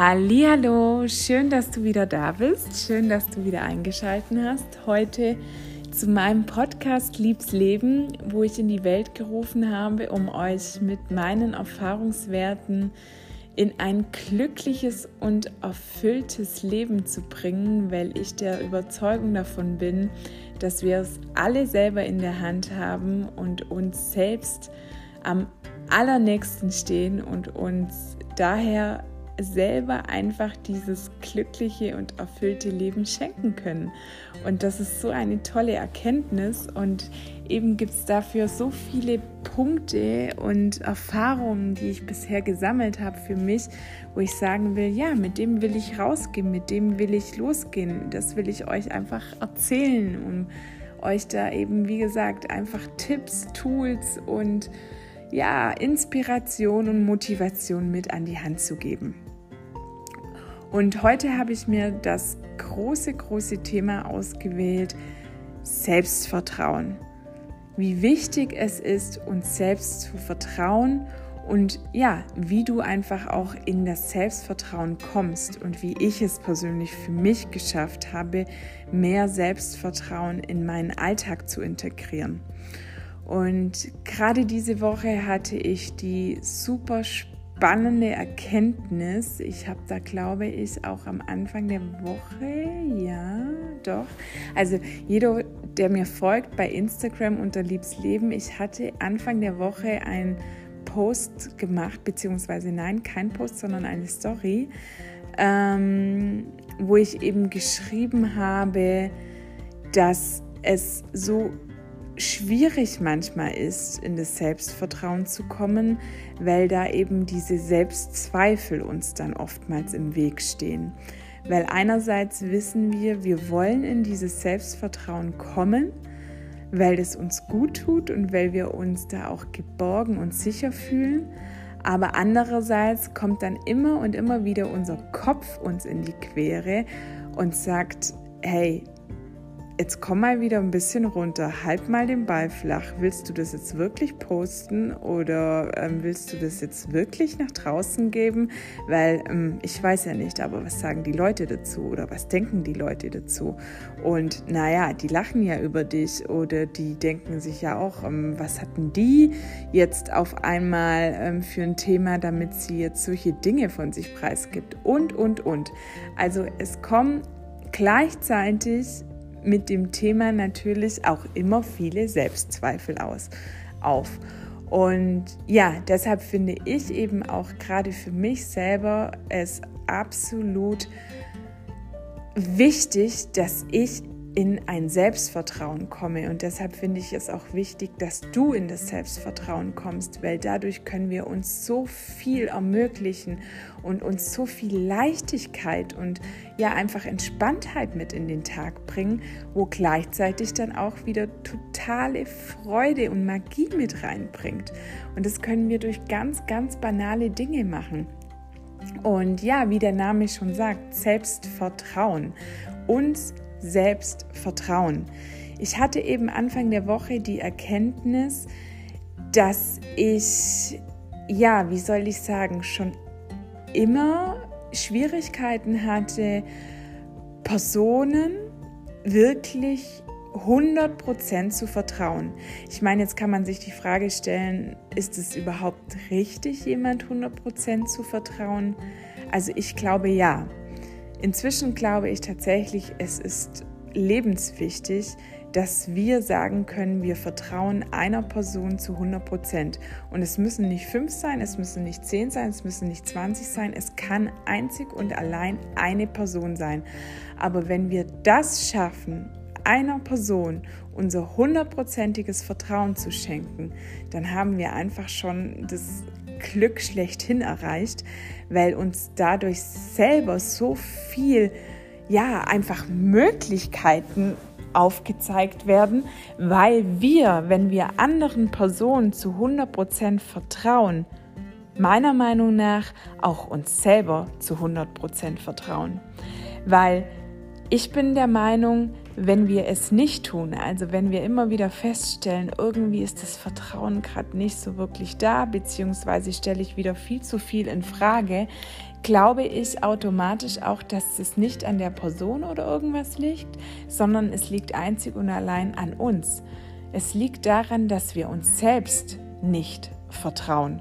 Hallo, schön, dass du wieder da bist. Schön, dass du wieder eingeschaltet hast. Heute zu meinem Podcast Liebs Leben, wo ich in die Welt gerufen habe, um euch mit meinen Erfahrungswerten in ein glückliches und erfülltes Leben zu bringen, weil ich der Überzeugung davon bin, dass wir es alle selber in der Hand haben und uns selbst am allernächsten stehen und uns daher selber einfach dieses glückliche und erfüllte Leben schenken können. Und das ist so eine tolle Erkenntnis und eben gibt es dafür so viele Punkte und Erfahrungen, die ich bisher gesammelt habe für mich, wo ich sagen will, ja, mit dem will ich rausgehen, mit dem will ich losgehen. Das will ich euch einfach erzählen, um euch da eben, wie gesagt, einfach Tipps, Tools und ja, Inspiration und Motivation mit an die Hand zu geben. Und heute habe ich mir das große, große Thema ausgewählt, Selbstvertrauen. Wie wichtig es ist, uns selbst zu vertrauen und ja, wie du einfach auch in das Selbstvertrauen kommst und wie ich es persönlich für mich geschafft habe, mehr Selbstvertrauen in meinen Alltag zu integrieren. Und gerade diese Woche hatte ich die super spannende spannende Erkenntnis. Ich habe da, glaube ich, auch am Anfang der Woche, ja, doch. Also jeder, der mir folgt bei Instagram unter Liebsleben, ich hatte Anfang der Woche ein Post gemacht, beziehungsweise nein, kein Post, sondern eine Story, ähm, wo ich eben geschrieben habe, dass es so schwierig manchmal ist, in das Selbstvertrauen zu kommen, weil da eben diese Selbstzweifel uns dann oftmals im Weg stehen. Weil einerseits wissen wir, wir wollen in dieses Selbstvertrauen kommen, weil es uns gut tut und weil wir uns da auch geborgen und sicher fühlen. Aber andererseits kommt dann immer und immer wieder unser Kopf uns in die Quere und sagt, hey, jetzt komm mal wieder ein bisschen runter, halt mal den Ball flach. Willst du das jetzt wirklich posten oder ähm, willst du das jetzt wirklich nach draußen geben? Weil ähm, ich weiß ja nicht, aber was sagen die Leute dazu oder was denken die Leute dazu? Und naja, die lachen ja über dich oder die denken sich ja auch, ähm, was hatten die jetzt auf einmal ähm, für ein Thema, damit sie jetzt solche Dinge von sich preisgibt und, und, und. Also es kommen gleichzeitig mit dem Thema natürlich auch immer viele Selbstzweifel aus, auf. Und ja, deshalb finde ich eben auch gerade für mich selber es absolut wichtig, dass ich in ein Selbstvertrauen komme. Und deshalb finde ich es auch wichtig, dass du in das Selbstvertrauen kommst, weil dadurch können wir uns so viel ermöglichen und uns so viel Leichtigkeit und ja einfach Entspanntheit mit in den Tag bringen, wo gleichzeitig dann auch wieder totale Freude und Magie mit reinbringt. Und das können wir durch ganz, ganz banale Dinge machen. Und ja, wie der Name schon sagt, Selbstvertrauen. Uns selbst vertrauen. Ich hatte eben Anfang der Woche die Erkenntnis, dass ich, ja, wie soll ich sagen, schon immer Schwierigkeiten hatte, Personen wirklich 100% zu vertrauen. Ich meine, jetzt kann man sich die Frage stellen, ist es überhaupt richtig, jemand 100% zu vertrauen? Also ich glaube ja. Inzwischen glaube ich tatsächlich, es ist lebenswichtig, dass wir sagen können, wir vertrauen einer Person zu 100 Prozent. Und es müssen nicht fünf sein, es müssen nicht zehn sein, es müssen nicht 20 sein, es kann einzig und allein eine Person sein. Aber wenn wir das schaffen, einer Person unser hundertprozentiges Vertrauen zu schenken, dann haben wir einfach schon das Glück schlechthin erreicht, weil uns dadurch selber so viel, ja, einfach Möglichkeiten aufgezeigt werden, weil wir, wenn wir anderen Personen zu 100% vertrauen, meiner Meinung nach auch uns selber zu 100% vertrauen. Weil ich bin der Meinung, wenn wir es nicht tun, also wenn wir immer wieder feststellen, irgendwie ist das Vertrauen gerade nicht so wirklich da, beziehungsweise stelle ich wieder viel zu viel in Frage, glaube ich automatisch auch, dass es nicht an der Person oder irgendwas liegt, sondern es liegt einzig und allein an uns. Es liegt daran, dass wir uns selbst nicht vertrauen.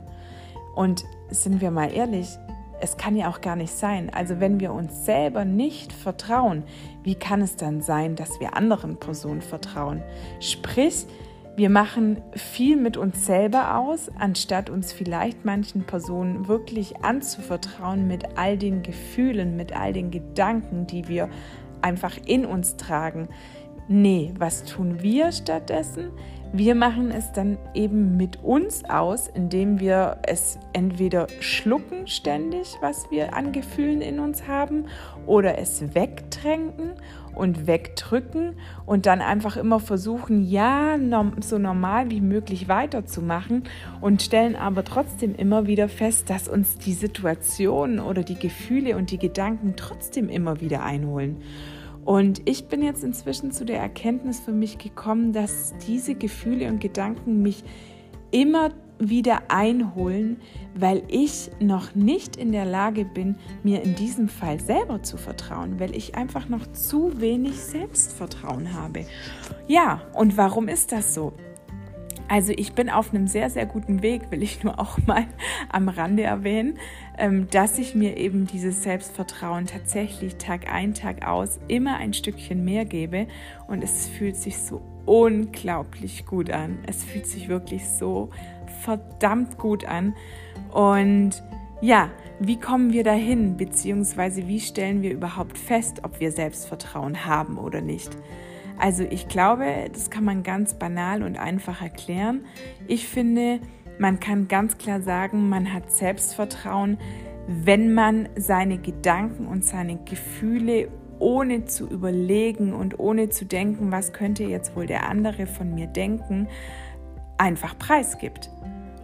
Und sind wir mal ehrlich, es kann ja auch gar nicht sein. Also wenn wir uns selber nicht vertrauen, wie kann es dann sein, dass wir anderen Personen vertrauen? Sprich, wir machen viel mit uns selber aus, anstatt uns vielleicht manchen Personen wirklich anzuvertrauen mit all den Gefühlen, mit all den Gedanken, die wir einfach in uns tragen. Nee, was tun wir stattdessen? Wir machen es dann eben mit uns aus, indem wir es entweder schlucken ständig, was wir an Gefühlen in uns haben, oder es wegtränken und wegdrücken und dann einfach immer versuchen, ja, so normal wie möglich weiterzumachen und stellen aber trotzdem immer wieder fest, dass uns die Situation oder die Gefühle und die Gedanken trotzdem immer wieder einholen. Und ich bin jetzt inzwischen zu der Erkenntnis für mich gekommen, dass diese Gefühle und Gedanken mich immer wieder einholen, weil ich noch nicht in der Lage bin, mir in diesem Fall selber zu vertrauen, weil ich einfach noch zu wenig Selbstvertrauen habe. Ja, und warum ist das so? Also ich bin auf einem sehr, sehr guten Weg, will ich nur auch mal am Rande erwähnen, ähm, dass ich mir eben dieses Selbstvertrauen tatsächlich Tag ein, Tag aus immer ein Stückchen mehr gebe und es fühlt sich so unglaublich gut an. Es fühlt sich wirklich so verdammt gut an und ja, wie kommen wir dahin, beziehungsweise wie stellen wir überhaupt fest, ob wir Selbstvertrauen haben oder nicht? Also ich glaube, das kann man ganz banal und einfach erklären. Ich finde, man kann ganz klar sagen, man hat Selbstvertrauen, wenn man seine Gedanken und seine Gefühle ohne zu überlegen und ohne zu denken, was könnte jetzt wohl der andere von mir denken, einfach preisgibt.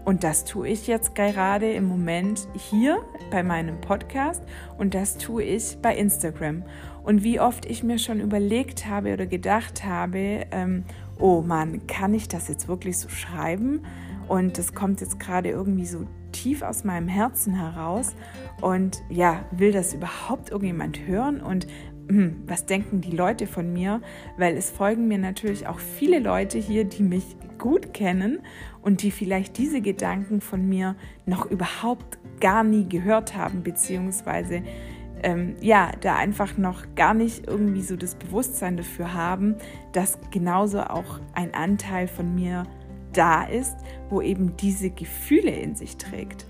Und das tue ich jetzt gerade im Moment hier bei meinem Podcast und das tue ich bei Instagram. Und wie oft ich mir schon überlegt habe oder gedacht habe, ähm, oh Mann, kann ich das jetzt wirklich so schreiben? Und das kommt jetzt gerade irgendwie so tief aus meinem Herzen heraus. Und ja, will das überhaupt irgendjemand hören? Und hm, was denken die Leute von mir? Weil es folgen mir natürlich auch viele Leute hier, die mich gut kennen und die vielleicht diese Gedanken von mir noch überhaupt gar nie gehört haben, beziehungsweise ähm, ja, da einfach noch gar nicht irgendwie so das Bewusstsein dafür haben, dass genauso auch ein Anteil von mir da ist, wo eben diese Gefühle in sich trägt.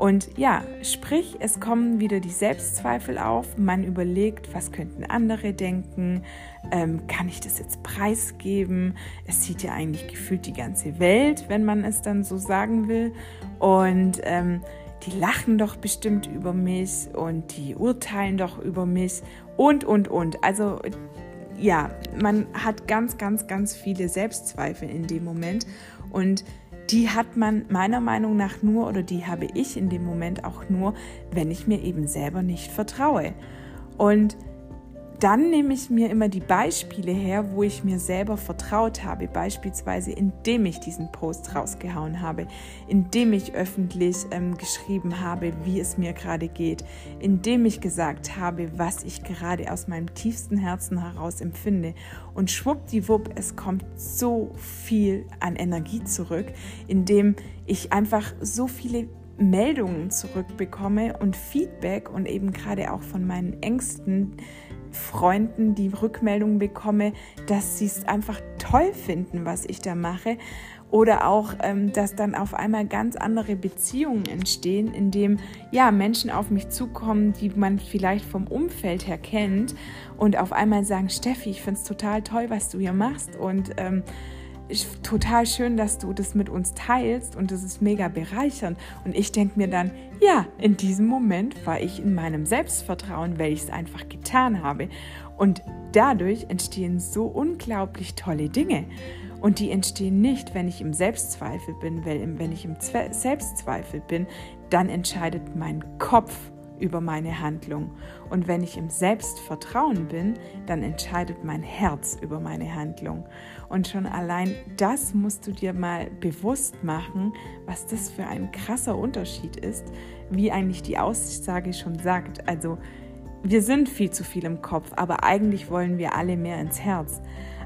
Und ja, sprich, es kommen wieder die Selbstzweifel auf. Man überlegt, was könnten andere denken? Ähm, kann ich das jetzt preisgeben? Es sieht ja eigentlich gefühlt die ganze Welt, wenn man es dann so sagen will. Und ähm, die lachen doch bestimmt über mich und die urteilen doch über mich und, und, und. Also ja, man hat ganz, ganz, ganz viele Selbstzweifel in dem Moment und die hat man meiner Meinung nach nur oder die habe ich in dem Moment auch nur, wenn ich mir eben selber nicht vertraue. Und dann nehme ich mir immer die Beispiele her, wo ich mir selber vertraut habe, beispielsweise indem ich diesen Post rausgehauen habe, indem ich öffentlich ähm, geschrieben habe, wie es mir gerade geht, indem ich gesagt habe, was ich gerade aus meinem tiefsten Herzen heraus empfinde. Und schwuppdiwupp, es kommt so viel an Energie zurück, indem ich einfach so viele Meldungen zurückbekomme und Feedback und eben gerade auch von meinen Ängsten, Freunden die Rückmeldung bekomme, dass sie es einfach toll finden, was ich da mache. Oder auch, ähm, dass dann auf einmal ganz andere Beziehungen entstehen, indem ja Menschen auf mich zukommen, die man vielleicht vom Umfeld her kennt und auf einmal sagen, Steffi, ich finde es total toll, was du hier machst und ähm, total schön, dass du das mit uns teilst und das ist mega bereichernd. Und ich denke mir dann, ja, in diesem Moment war ich in meinem Selbstvertrauen, weil ich es einfach getan habe. Und dadurch entstehen so unglaublich tolle Dinge. Und die entstehen nicht, wenn ich im Selbstzweifel bin, weil wenn ich im Selbstzweifel bin, dann entscheidet mein Kopf über meine Handlung. Und wenn ich im Selbstvertrauen bin, dann entscheidet mein Herz über meine Handlung. Und schon allein das musst du dir mal bewusst machen, was das für ein krasser Unterschied ist, wie eigentlich die Aussage schon sagt. Also wir sind viel zu viel im Kopf, aber eigentlich wollen wir alle mehr ins Herz.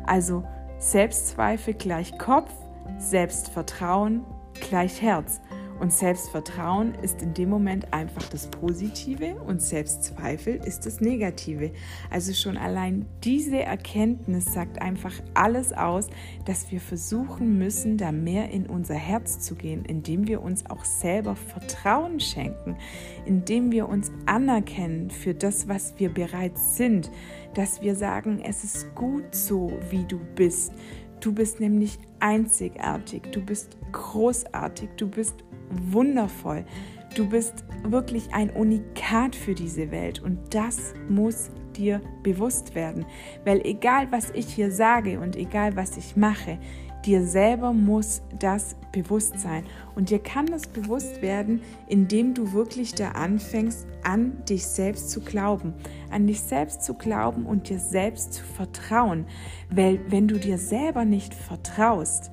Also Selbstzweifel gleich Kopf, Selbstvertrauen gleich Herz. Und Selbstvertrauen ist in dem Moment einfach das Positive und Selbstzweifel ist das Negative. Also schon allein diese Erkenntnis sagt einfach alles aus, dass wir versuchen müssen, da mehr in unser Herz zu gehen, indem wir uns auch selber Vertrauen schenken, indem wir uns anerkennen für das, was wir bereits sind, dass wir sagen, es ist gut so, wie du bist. Du bist nämlich einzigartig, du bist großartig, du bist wundervoll. Du bist wirklich ein Unikat für diese Welt und das muss dir bewusst werden. Weil egal was ich hier sage und egal was ich mache, dir selber muss das bewusst sein. Und dir kann das bewusst werden, indem du wirklich da anfängst, an dich selbst zu glauben. An dich selbst zu glauben und dir selbst zu vertrauen. Weil wenn du dir selber nicht vertraust,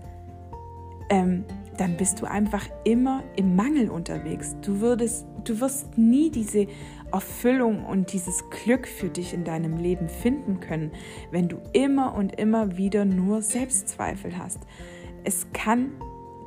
ähm, dann bist du einfach immer im Mangel unterwegs. Du, würdest, du wirst nie diese Erfüllung und dieses Glück für dich in deinem Leben finden können, wenn du immer und immer wieder nur Selbstzweifel hast. Es kann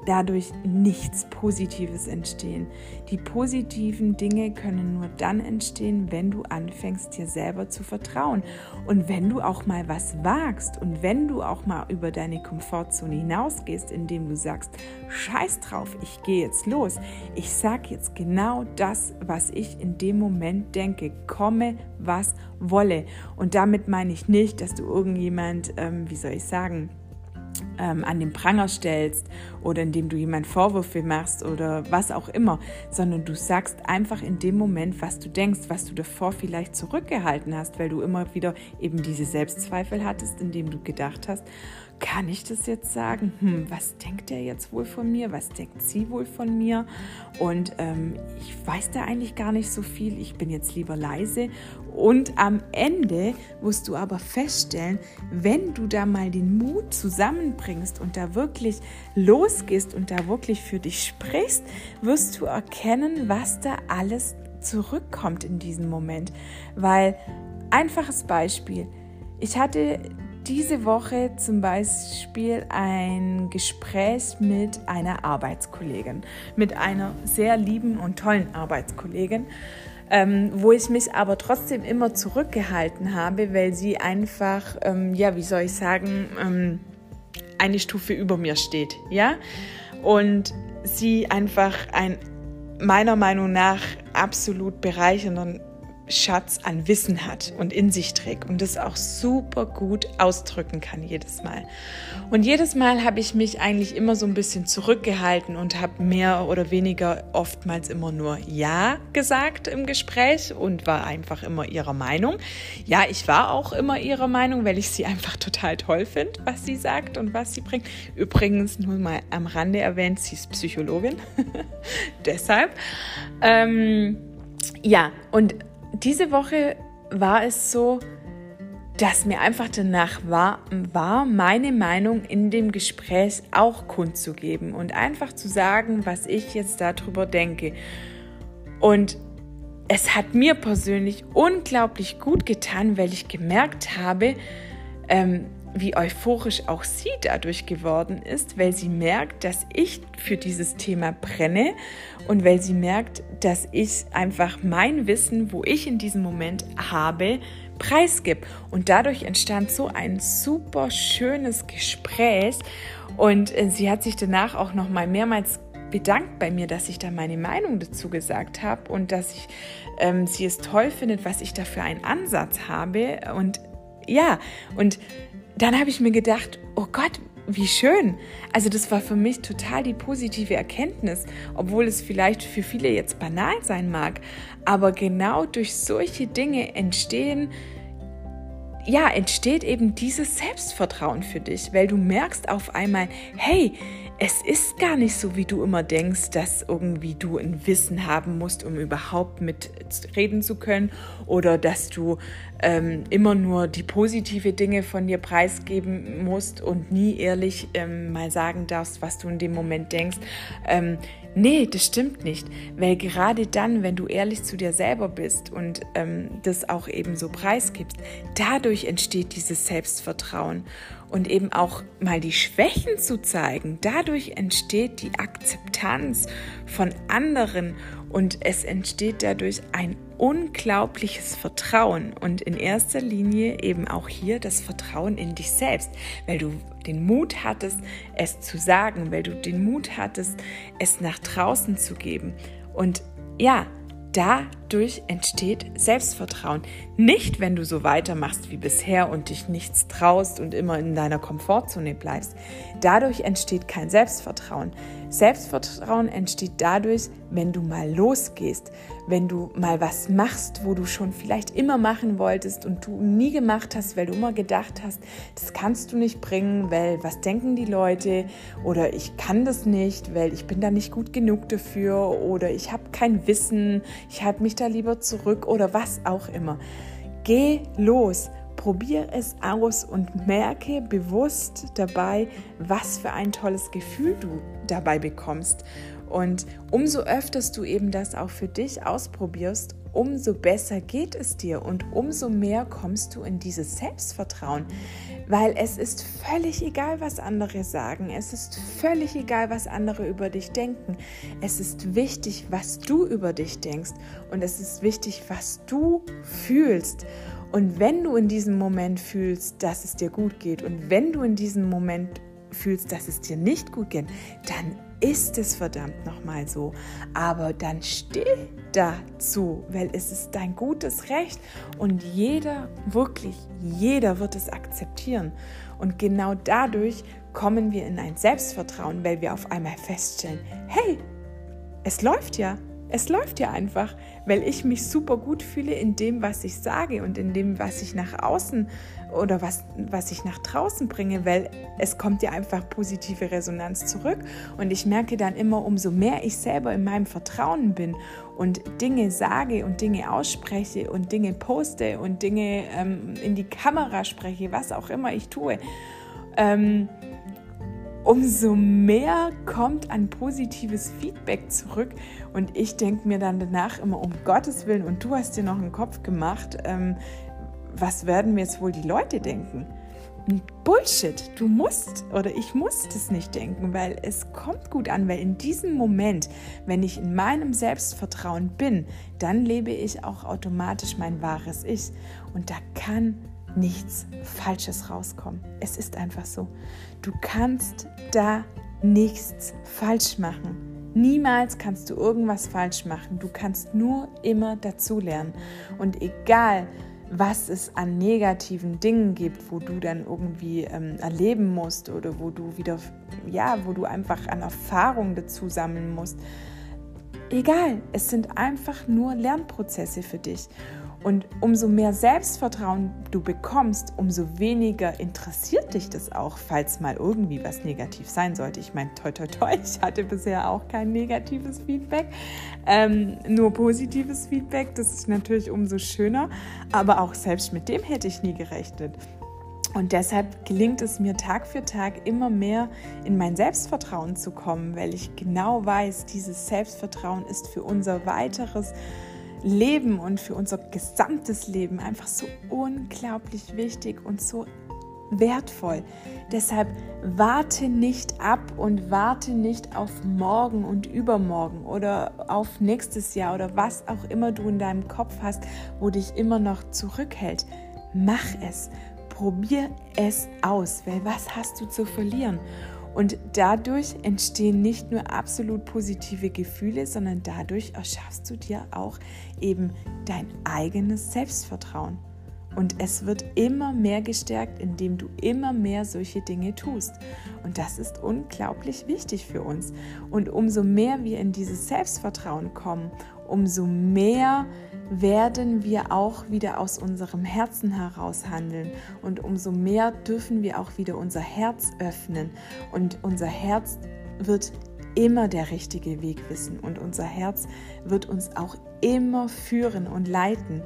dadurch nichts Positives entstehen. Die positiven Dinge können nur dann entstehen, wenn du anfängst, dir selber zu vertrauen. Und wenn du auch mal was wagst und wenn du auch mal über deine Komfortzone hinausgehst, indem du sagst, scheiß drauf, ich gehe jetzt los. Ich sage jetzt genau das, was ich in dem Moment denke. Komme, was wolle. Und damit meine ich nicht, dass du irgendjemand, ähm, wie soll ich sagen, ähm, an den Pranger stellst oder indem du jemand Vorwürfe machst oder was auch immer, sondern du sagst einfach in dem Moment, was du denkst, was du davor vielleicht zurückgehalten hast, weil du immer wieder eben diese Selbstzweifel hattest, indem du gedacht hast, kann ich das jetzt sagen? Hm, was denkt er jetzt wohl von mir? Was denkt sie wohl von mir? Und ähm, ich weiß da eigentlich gar nicht so viel. Ich bin jetzt lieber leise. Und am Ende musst du aber feststellen, wenn du da mal den Mut zusammenbringst und da wirklich losgehst und da wirklich für dich sprichst, wirst du erkennen, was da alles zurückkommt in diesem Moment. Weil, einfaches Beispiel, ich hatte diese Woche zum Beispiel ein Gespräch mit einer Arbeitskollegin, mit einer sehr lieben und tollen Arbeitskollegin, ähm, wo ich mich aber trotzdem immer zurückgehalten habe, weil sie einfach, ähm, ja, wie soll ich sagen, ähm, eine Stufe über mir steht, ja, und sie einfach ein meiner Meinung nach absolut bereichernden Schatz an Wissen hat und in sich trägt und das auch super gut ausdrücken kann jedes Mal. Und jedes Mal habe ich mich eigentlich immer so ein bisschen zurückgehalten und habe mehr oder weniger oftmals immer nur Ja gesagt im Gespräch und war einfach immer ihrer Meinung. Ja, ich war auch immer ihrer Meinung, weil ich sie einfach total toll finde, was sie sagt und was sie bringt. Übrigens nur mal am Rande erwähnt, sie ist Psychologin. Deshalb. Ähm, ja, und diese Woche war es so, dass mir einfach danach war, war, meine Meinung in dem Gespräch auch kundzugeben und einfach zu sagen, was ich jetzt darüber denke. Und es hat mir persönlich unglaublich gut getan, weil ich gemerkt habe, ähm, wie euphorisch auch sie dadurch geworden ist, weil sie merkt, dass ich für dieses Thema brenne und weil sie merkt, dass ich einfach mein Wissen, wo ich in diesem Moment habe, preisgib. Und dadurch entstand so ein super schönes Gespräch und äh, sie hat sich danach auch noch mal mehrmals bedankt bei mir, dass ich da meine Meinung dazu gesagt habe und dass ich ähm, sie es toll findet, was ich da für einen Ansatz habe und ja, und dann habe ich mir gedacht, oh Gott, wie schön. Also das war für mich total die positive Erkenntnis, obwohl es vielleicht für viele jetzt banal sein mag. Aber genau durch solche Dinge entstehen, ja, entsteht eben dieses Selbstvertrauen für dich, weil du merkst auf einmal, hey, es ist gar nicht so, wie du immer denkst, dass irgendwie du ein Wissen haben musst, um überhaupt mitreden zu können oder dass du ähm, immer nur die positive Dinge von dir preisgeben musst und nie ehrlich ähm, mal sagen darfst, was du in dem Moment denkst. Ähm, Nee, das stimmt nicht, weil gerade dann, wenn du ehrlich zu dir selber bist und ähm, das auch eben so preisgibst, dadurch entsteht dieses Selbstvertrauen und eben auch mal die Schwächen zu zeigen, dadurch entsteht die Akzeptanz von anderen und es entsteht dadurch ein unglaubliches Vertrauen. Und in erster Linie eben auch hier das Vertrauen in dich selbst, weil du den Mut hattest, es zu sagen, weil du den Mut hattest, es nach draußen zu geben. Und ja, dadurch entsteht Selbstvertrauen. Nicht, wenn du so weitermachst wie bisher und dich nichts traust und immer in deiner Komfortzone bleibst. Dadurch entsteht kein Selbstvertrauen. Selbstvertrauen entsteht dadurch, wenn du mal losgehst, wenn du mal was machst, wo du schon vielleicht immer machen wolltest und du nie gemacht hast, weil du immer gedacht hast, das kannst du nicht bringen, weil was denken die Leute oder ich kann das nicht, weil ich bin da nicht gut genug dafür oder ich habe kein Wissen, ich halte mich da lieber zurück oder was auch immer. Geh los probier es aus und merke bewusst dabei, was für ein tolles Gefühl du dabei bekommst. Und umso öfters du eben das auch für dich ausprobierst, umso besser geht es dir und umso mehr kommst du in dieses Selbstvertrauen, weil es ist völlig egal, was andere sagen, es ist völlig egal, was andere über dich denken. Es ist wichtig, was du über dich denkst und es ist wichtig, was du fühlst. Und wenn du in diesem Moment fühlst, dass es dir gut geht und wenn du in diesem Moment fühlst, dass es dir nicht gut geht, dann ist es verdammt nochmal so. Aber dann steh dazu, weil es ist dein gutes Recht und jeder, wirklich jeder wird es akzeptieren. Und genau dadurch kommen wir in ein Selbstvertrauen, weil wir auf einmal feststellen, hey, es läuft ja. Es läuft ja einfach, weil ich mich super gut fühle in dem, was ich sage und in dem, was ich nach außen oder was, was ich nach draußen bringe, weil es kommt ja einfach positive Resonanz zurück und ich merke dann immer, umso mehr ich selber in meinem Vertrauen bin und Dinge sage und Dinge ausspreche und Dinge poste und Dinge ähm, in die Kamera spreche, was auch immer ich tue, ähm, umso mehr kommt an positives Feedback zurück. Und ich denke mir dann danach immer, um Gottes Willen, und du hast dir noch einen Kopf gemacht, ähm, was werden mir jetzt wohl die Leute denken? Bullshit, du musst oder ich muss das nicht denken, weil es kommt gut an, weil in diesem Moment, wenn ich in meinem Selbstvertrauen bin, dann lebe ich auch automatisch mein wahres Ich. Und da kann nichts Falsches rauskommen. Es ist einfach so. Du kannst da nichts falsch machen. Niemals kannst du irgendwas falsch machen. Du kannst nur immer dazulernen. Und egal, was es an negativen Dingen gibt, wo du dann irgendwie ähm, erleben musst oder wo du wieder, ja, wo du einfach an Erfahrung dazu sammeln musst. Egal, es sind einfach nur Lernprozesse für dich. Und umso mehr Selbstvertrauen du bekommst, umso weniger interessiert dich das auch, falls mal irgendwie was negativ sein sollte. Ich meine, toi, toi, toi, ich hatte bisher auch kein negatives Feedback, ähm, nur positives Feedback. Das ist natürlich umso schöner, aber auch selbst mit dem hätte ich nie gerechnet. Und deshalb gelingt es mir Tag für Tag immer mehr in mein Selbstvertrauen zu kommen, weil ich genau weiß, dieses Selbstvertrauen ist für unser weiteres Leben und für unser gesamtes Leben einfach so unglaublich wichtig und so wertvoll. Deshalb warte nicht ab und warte nicht auf morgen und übermorgen oder auf nächstes Jahr oder was auch immer du in deinem Kopf hast, wo dich immer noch zurückhält. Mach es. Probier es aus, weil was hast du zu verlieren? Und dadurch entstehen nicht nur absolut positive Gefühle, sondern dadurch erschaffst du dir auch eben dein eigenes Selbstvertrauen. Und es wird immer mehr gestärkt, indem du immer mehr solche Dinge tust. Und das ist unglaublich wichtig für uns. Und umso mehr wir in dieses Selbstvertrauen kommen, umso mehr werden wir auch wieder aus unserem Herzen heraus handeln. Und umso mehr dürfen wir auch wieder unser Herz öffnen. Und unser Herz wird immer der richtige Weg wissen. Und unser Herz wird uns auch immer führen und leiten.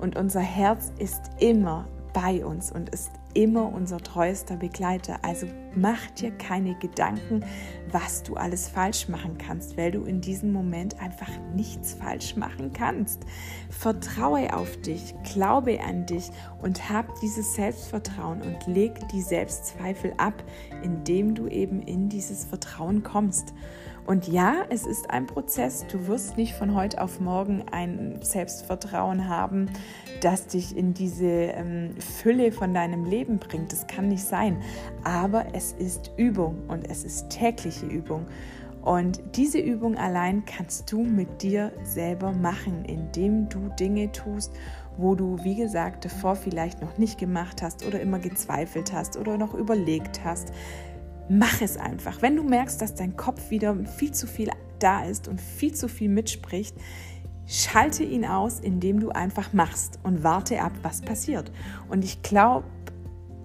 Und unser Herz ist immer bei uns und ist immer unser treuester Begleiter. Also mach dir keine Gedanken, was du alles falsch machen kannst, weil du in diesem Moment einfach nichts falsch machen kannst. Vertraue auf dich, glaube an dich und hab dieses Selbstvertrauen und leg die Selbstzweifel ab, indem du eben in dieses Vertrauen kommst. Und ja, es ist ein Prozess. Du wirst nicht von heute auf morgen ein Selbstvertrauen haben, das dich in diese ähm, Fülle von deinem Leben bringt. Das kann nicht sein. Aber es ist Übung und es ist tägliche Übung. Und diese Übung allein kannst du mit dir selber machen, indem du Dinge tust, wo du, wie gesagt, davor vielleicht noch nicht gemacht hast oder immer gezweifelt hast oder noch überlegt hast. Mach es einfach. Wenn du merkst, dass dein Kopf wieder viel zu viel da ist und viel zu viel mitspricht, schalte ihn aus, indem du einfach machst und warte ab, was passiert. Und ich glaube,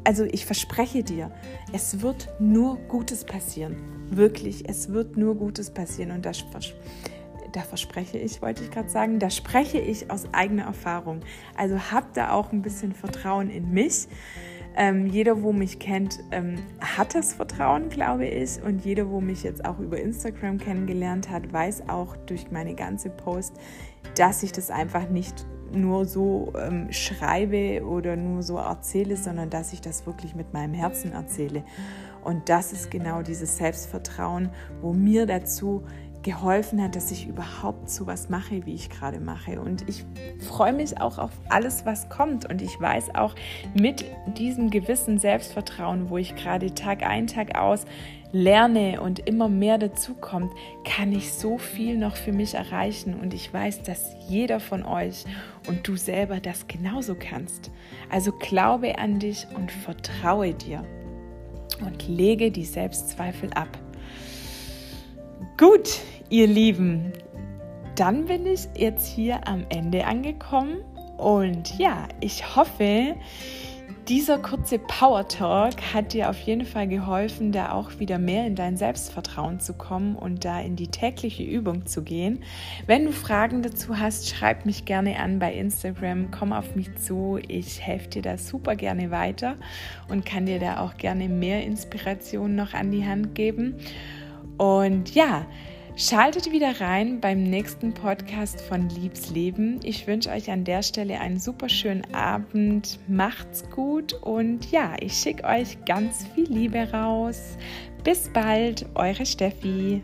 also ich verspreche dir, es wird nur Gutes passieren. Wirklich, es wird nur Gutes passieren. Und das, da verspreche ich, wollte ich gerade sagen, da spreche ich aus eigener Erfahrung. Also hab da auch ein bisschen Vertrauen in mich. Ähm, jeder, wo mich kennt, ähm, hat das Vertrauen, glaube ich. Und jeder, wo mich jetzt auch über Instagram kennengelernt hat, weiß auch durch meine ganze Post, dass ich das einfach nicht nur so ähm, schreibe oder nur so erzähle, sondern dass ich das wirklich mit meinem Herzen erzähle. Und das ist genau dieses Selbstvertrauen, wo mir dazu geholfen hat, dass ich überhaupt so was mache, wie ich gerade mache. Und ich freue mich auch auf alles, was kommt. Und ich weiß auch mit diesem gewissen Selbstvertrauen, wo ich gerade Tag ein, Tag aus lerne und immer mehr dazu kommt, kann ich so viel noch für mich erreichen. Und ich weiß, dass jeder von euch und du selber das genauso kannst. Also glaube an dich und vertraue dir und lege die Selbstzweifel ab. Gut, ihr Lieben, dann bin ich jetzt hier am Ende angekommen und ja, ich hoffe, dieser kurze Power Talk hat dir auf jeden Fall geholfen, da auch wieder mehr in dein Selbstvertrauen zu kommen und da in die tägliche Übung zu gehen. Wenn du Fragen dazu hast, schreib mich gerne an bei Instagram, komm auf mich zu. Ich helfe dir da super gerne weiter und kann dir da auch gerne mehr Inspiration noch an die Hand geben. Und ja, Schaltet wieder rein beim nächsten Podcast von Liebs Leben. Ich wünsche euch an der Stelle einen super schönen Abend. Macht's gut und ja, ich schicke euch ganz viel Liebe raus. Bis bald, eure Steffi.